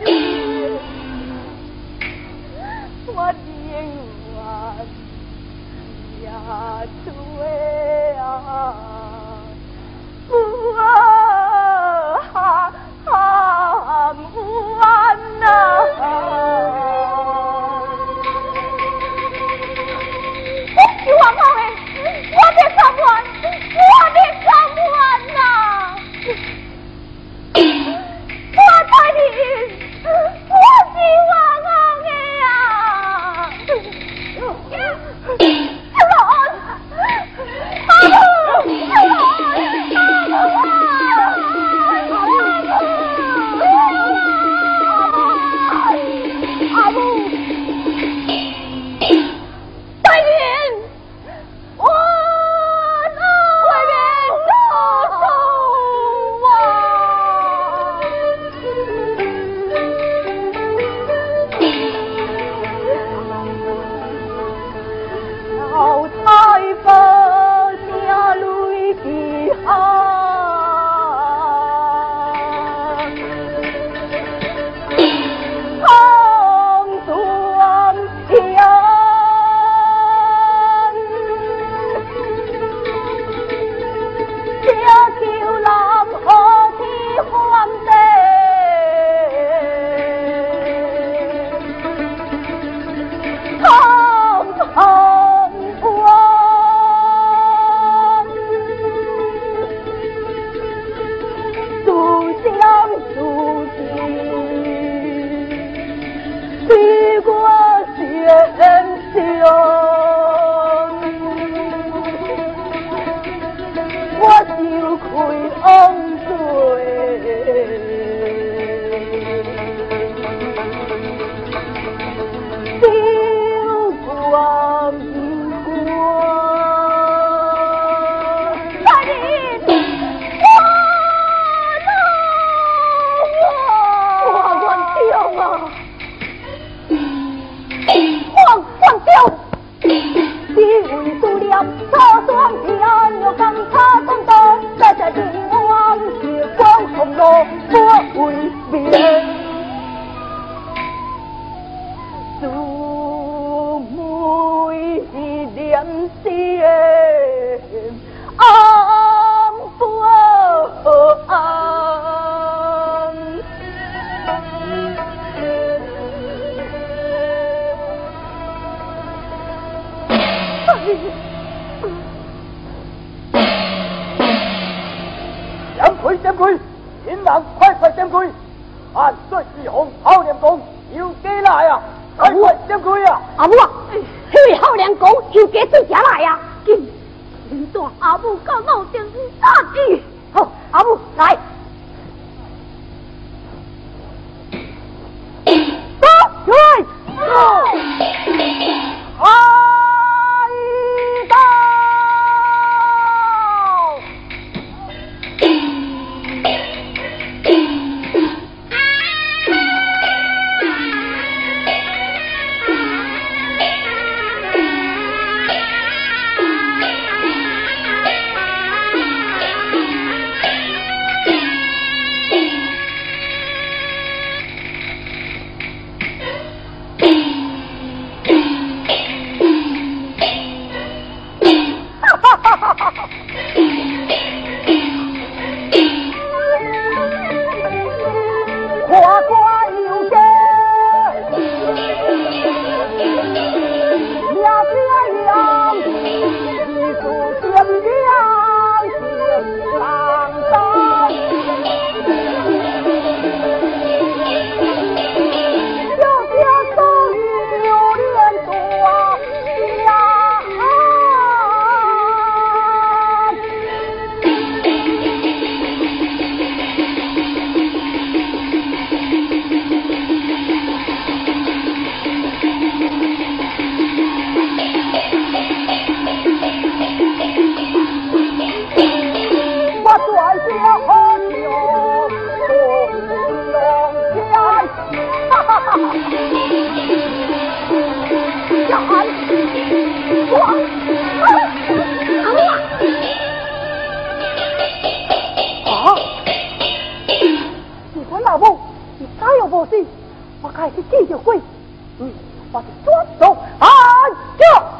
我的我的呀对呀不心，我开始继续会。嗯，我就抓手。啊，就。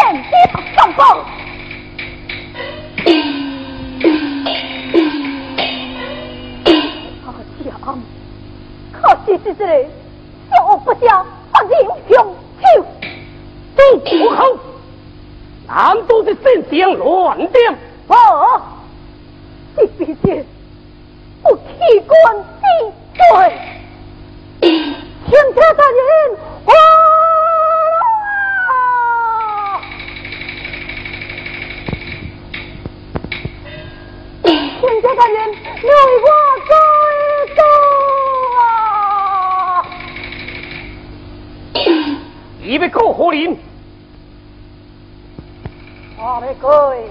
见你不上房。阿娘，可惜是这里，不祥，不英雄救，不好，都是神仙乱定。我，你毕竟不提官之罪，请。出来。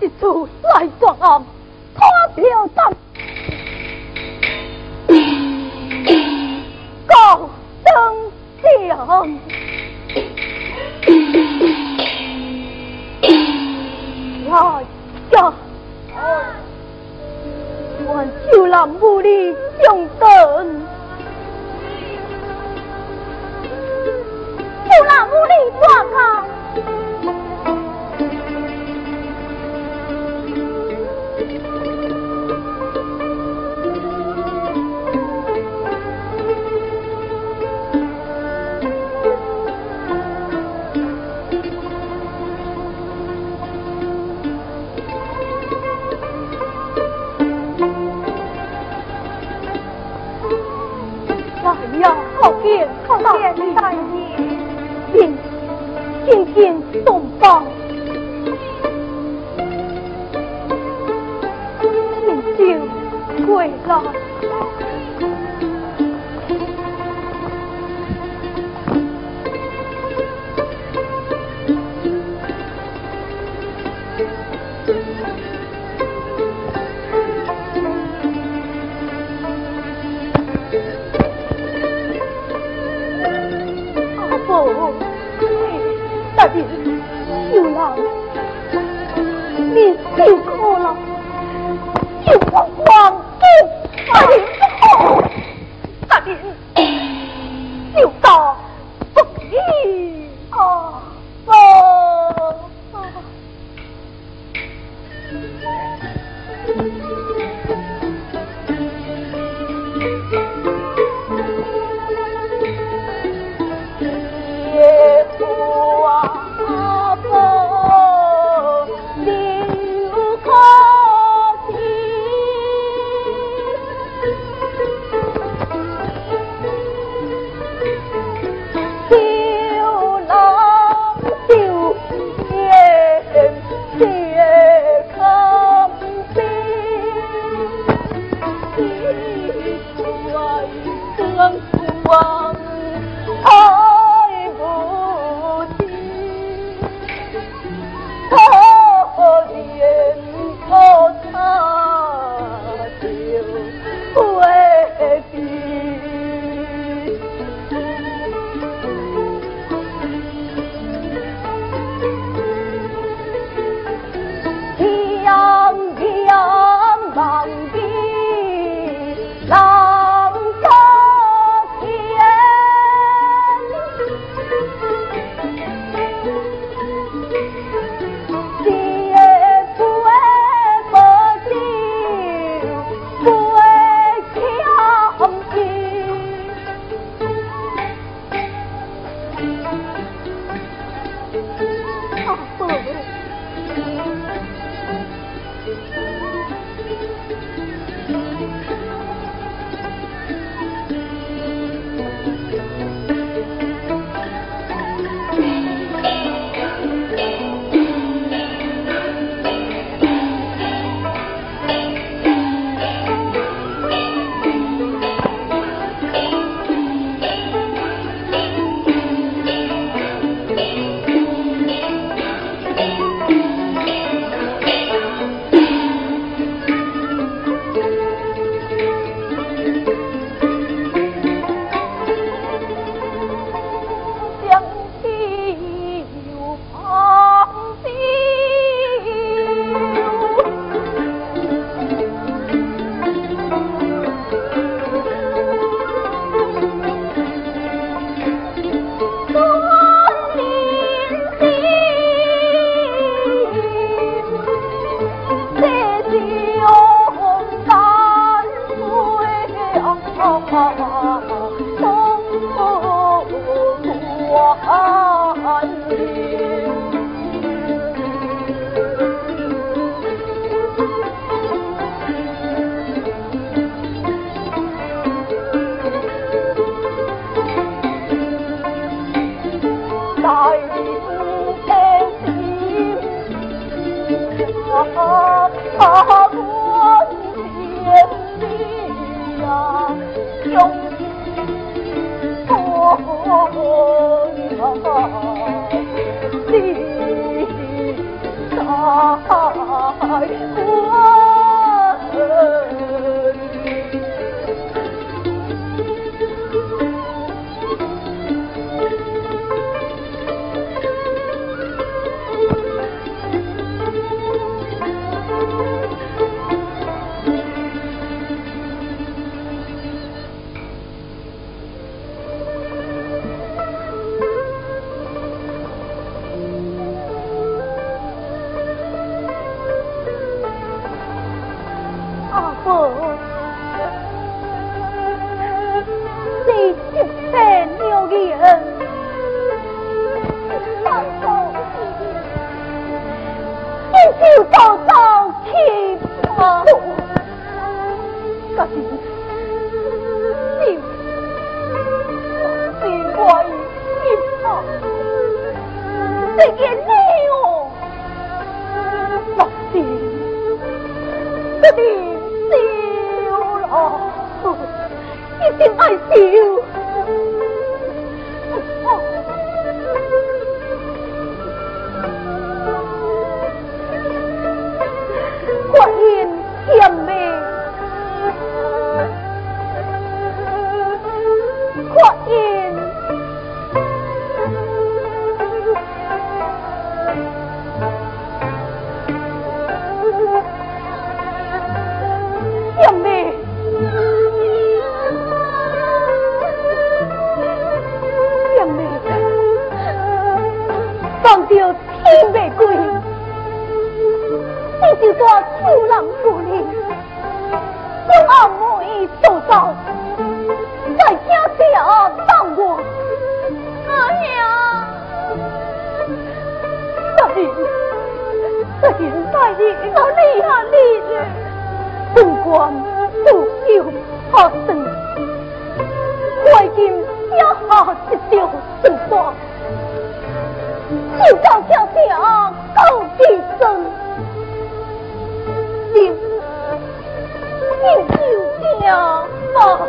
一出来作案 sự xoài, choàng, tháp. 一说粗人骨力，用阿妹塑造，在家下当我阿娘。大人，大人，大，好厉害厉害！不管不有何事，快进家下一条正道，就叫家下高低生。你救娘吗？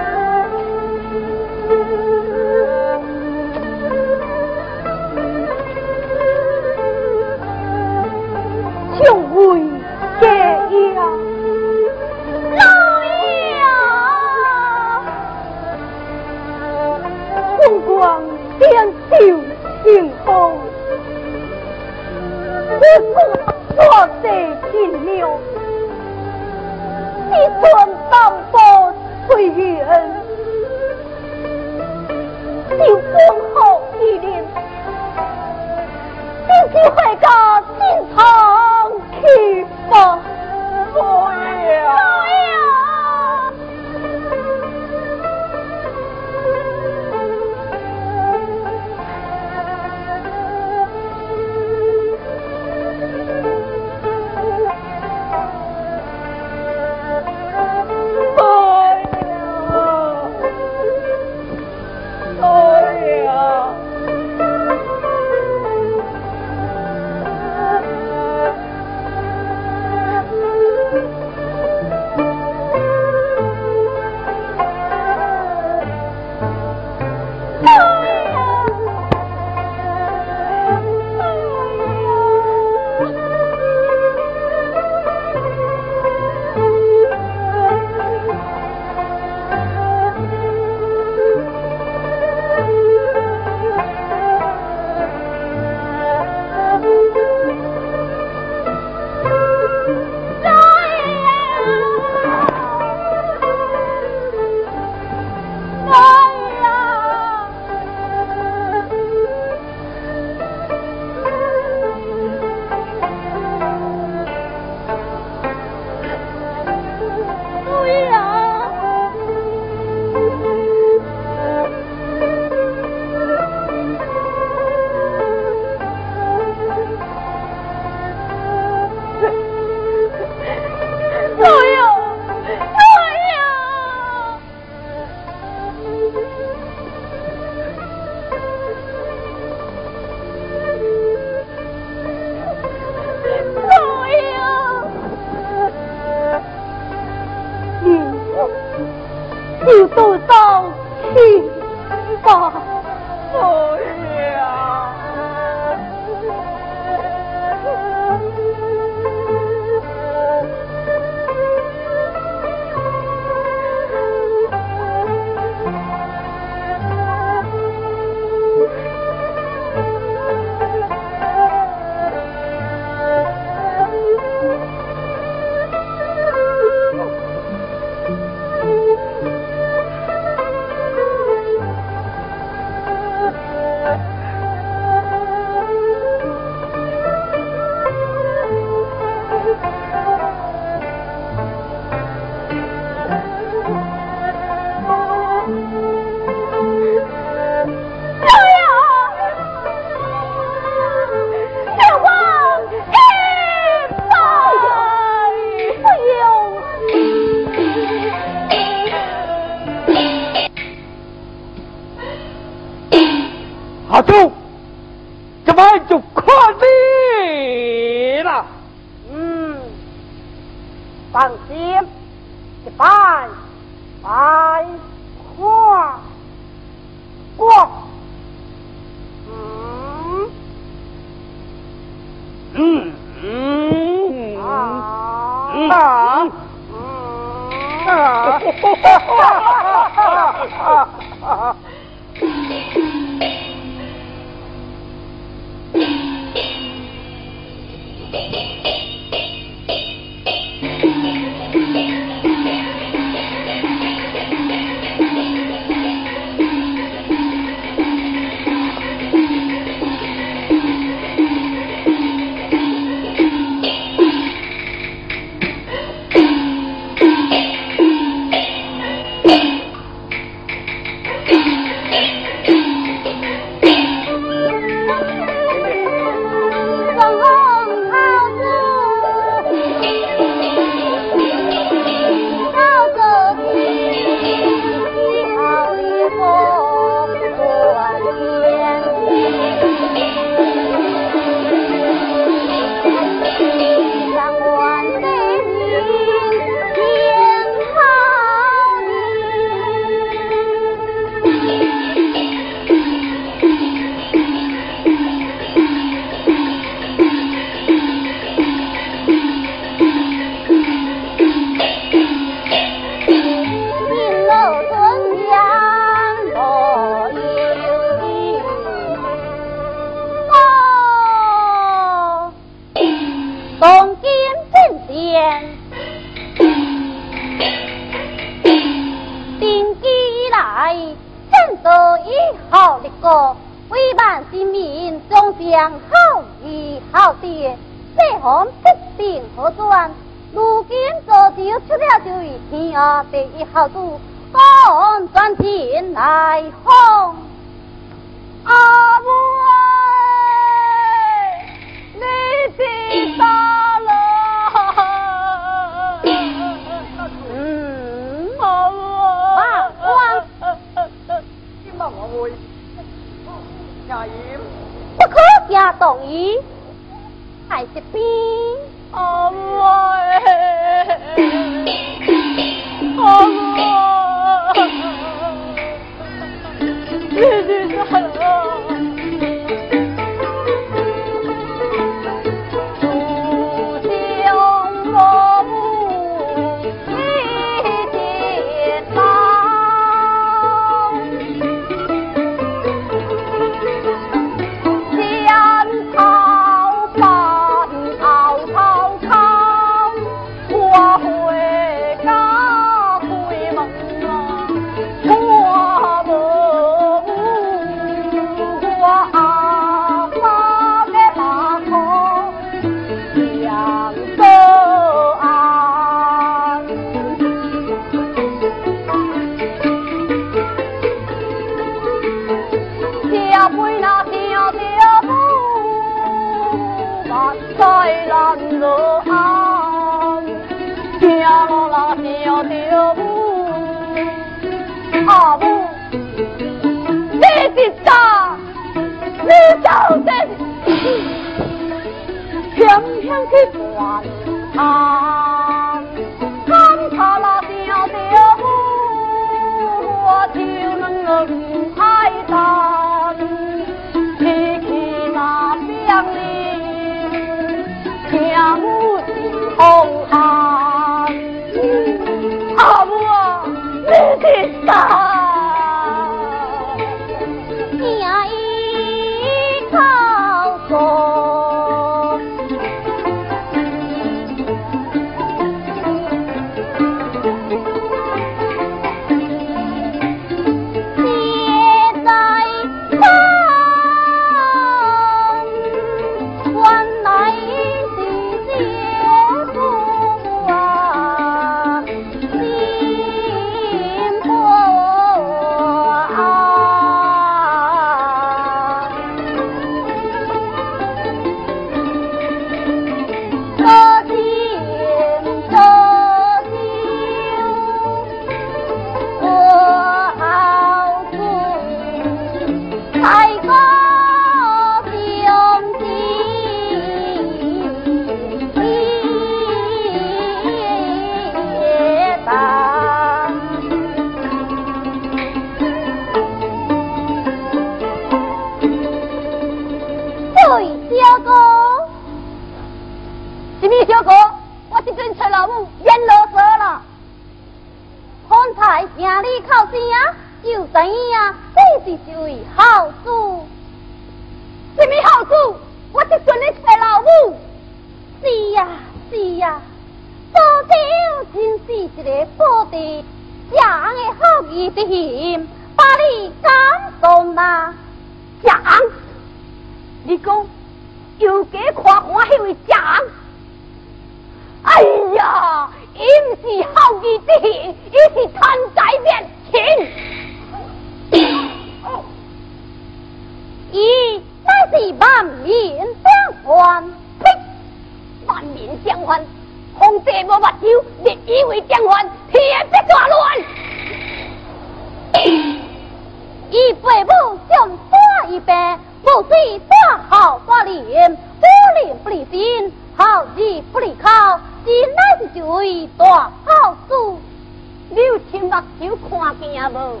亲目睭看见啊无？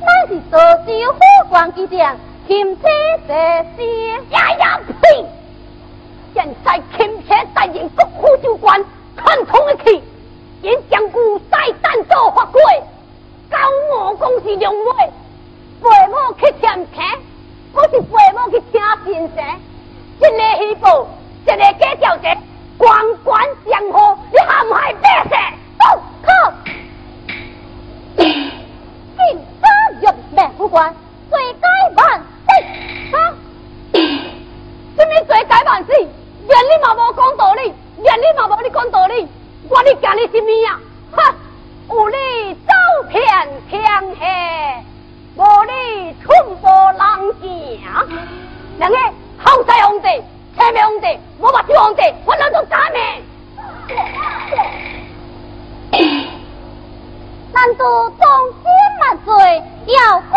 乃是多少火光之将，钦差这些呀呀呸！现在钦差担任国府州官，看通的去，因将古再单做法规，高我公是良 way。父母去添钱，我是父母去请先生，一个虚报，一个假调节，官官相护，你陷害百姓，不可！警察用命不管，罪该万死！哈？什么罪该万死？连你嘛无讲道理，连你嘛无你讲道理，我你讲你什么呀？哈！有你走遍天下。无你寸步难行，两个后世皇帝、前面皇帝、无目睭皇帝，我哪做假命？难道忠心万岁要过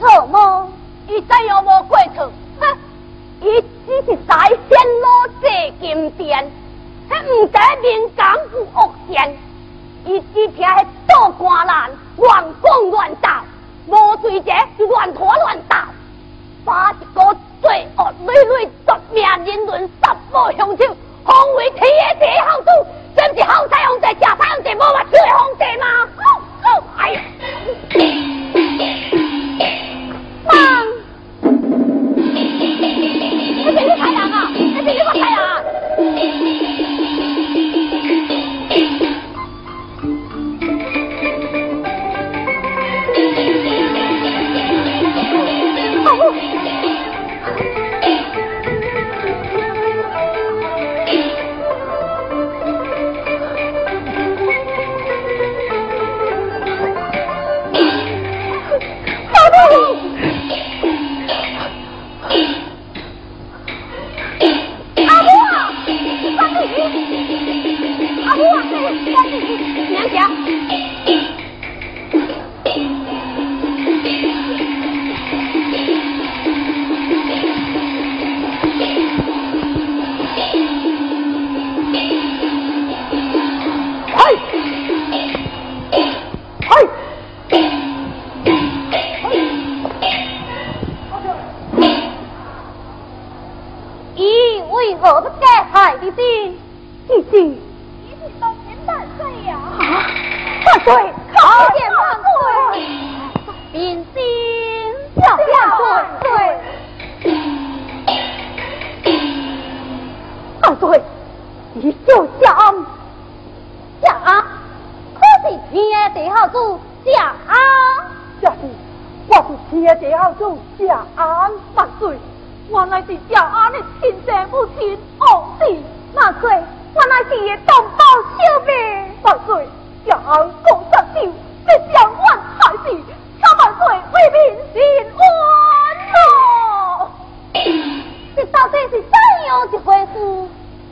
错吗？伊怎样无过错？哼！伊只是在线路借金殿，还唔知民间有恶善，伊只听迄做官人乱讲乱道。无罪者乱拖乱倒，把一个罪恶累累夺命人伦杀无凶手，皇为天下第一好主，这不是好彩皇帝，假彩皇帝，无法救的皇帝吗？哎呀！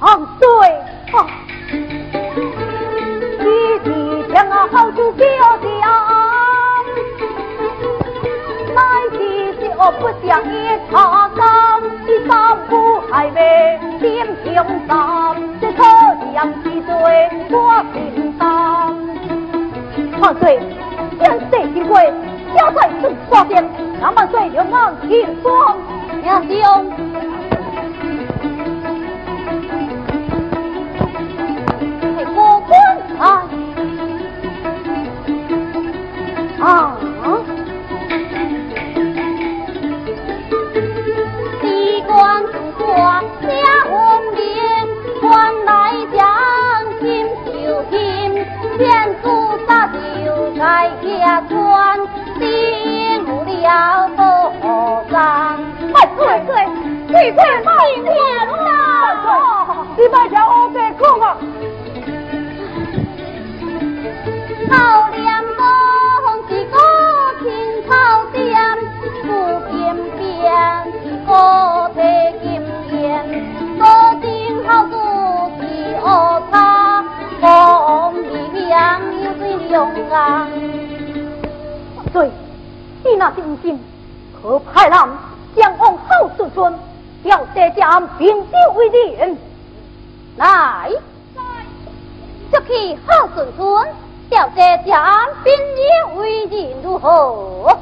好处叫讲，乃是小不讲一茶缸，第三步还未点平三，这可将其罪我承担。万岁，将世金贵交在正法边，让万岁两岸听说，娘兄。啊！啊！地官主官下红莲，官来将金绣金，天主杀就在家村，心无了多伤。快快快，快快快快了！你把条乌白空啊！好脸哥。对，你那是不信，可派人将往后顺村，调这家并州为人。来，来，就去后顺村，调这家并州为人如何？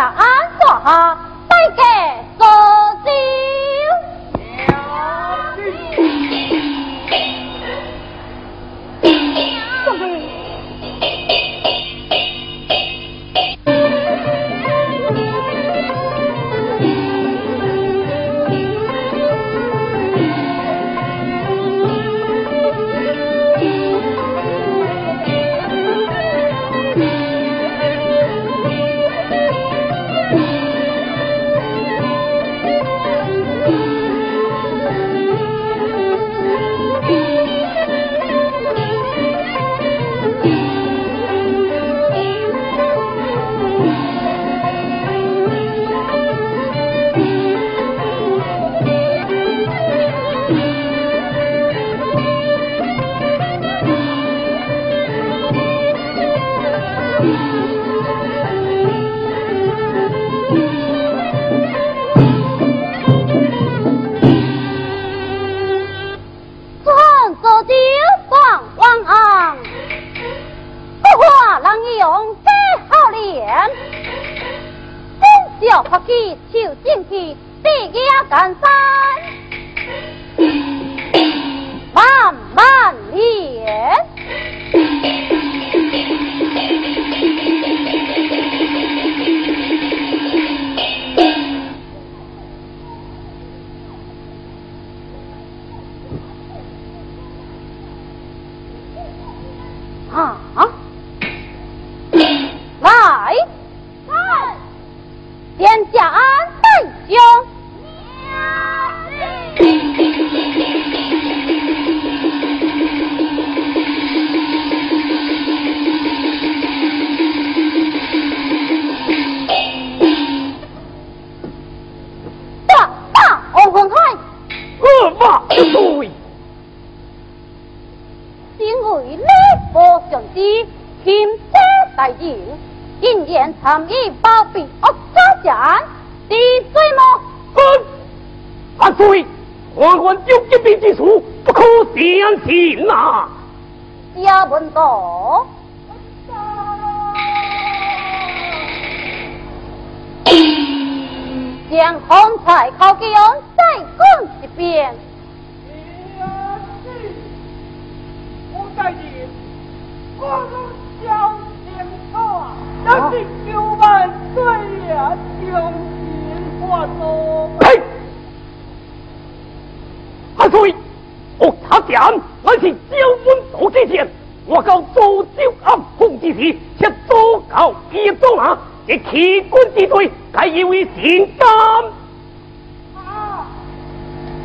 安坐将红菜烤给我再讲一遍。我在你，我都小心错，但是九万岁呀，将心化作。呸！岁，我差点，我是招官做之前，我告苏州暗红之时，却遭告一中啊！这弃官之罪，该以为刑担。啊！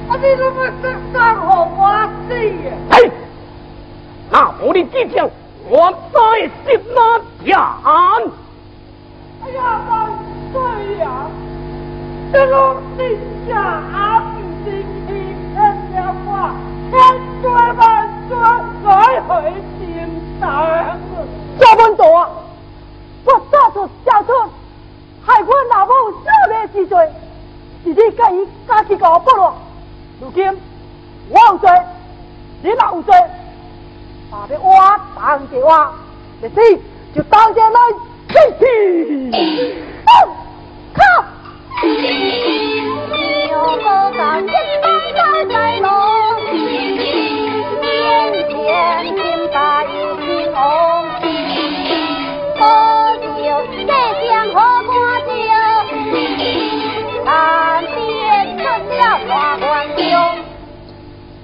你怎么这样好我死呀？哎，那我的之前，我再接那讲。哎呀，万岁呀！这个地下阿不是我，千岁万岁，再回心肠。赵文道啊，我早就交出害我老母少年之罪，是你甲伊家己甲我剥落。如今我有罪，你若有罪，把要挖当就挖，不是就当着来生气。靠！有个三千万在路，面前金大有金红，喝酒这江喝多酒，岸边出了花冠中。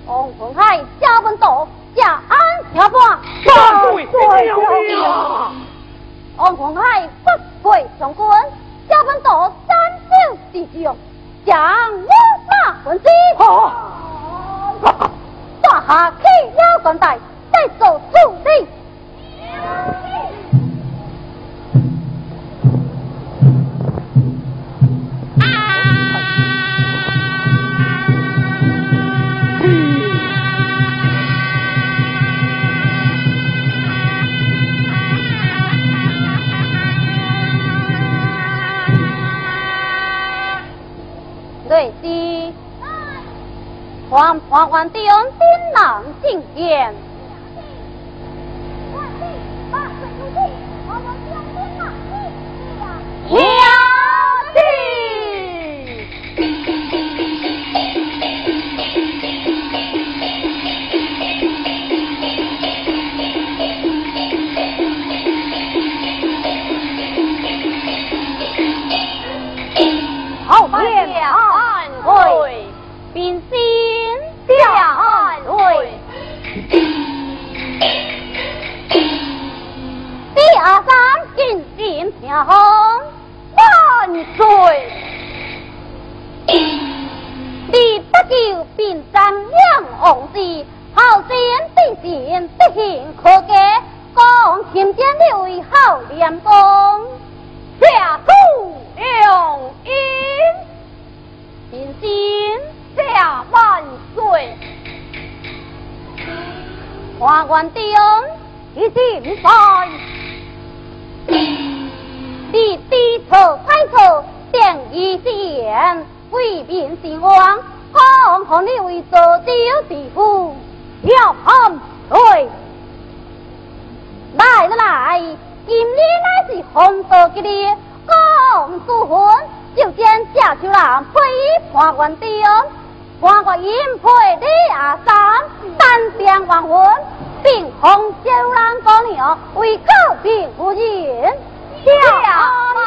王洪海家文道，家安条半，万岁娘娘！王洪海不跪上官，家文道三手弟兄，将我马文之。好，大下去腰冠带，再做处理。黄黄黄的丁郎花冠丁一进在，你低头抬头点一言，为民兴旺，康和你为做酒地夫，要判对。来了来，今日乃是红豆吉日，公主婚，就见贾秋兰配判官丁，判官因配李阿三，单相黄昏，并红酒郎朋友为各品福晋加拜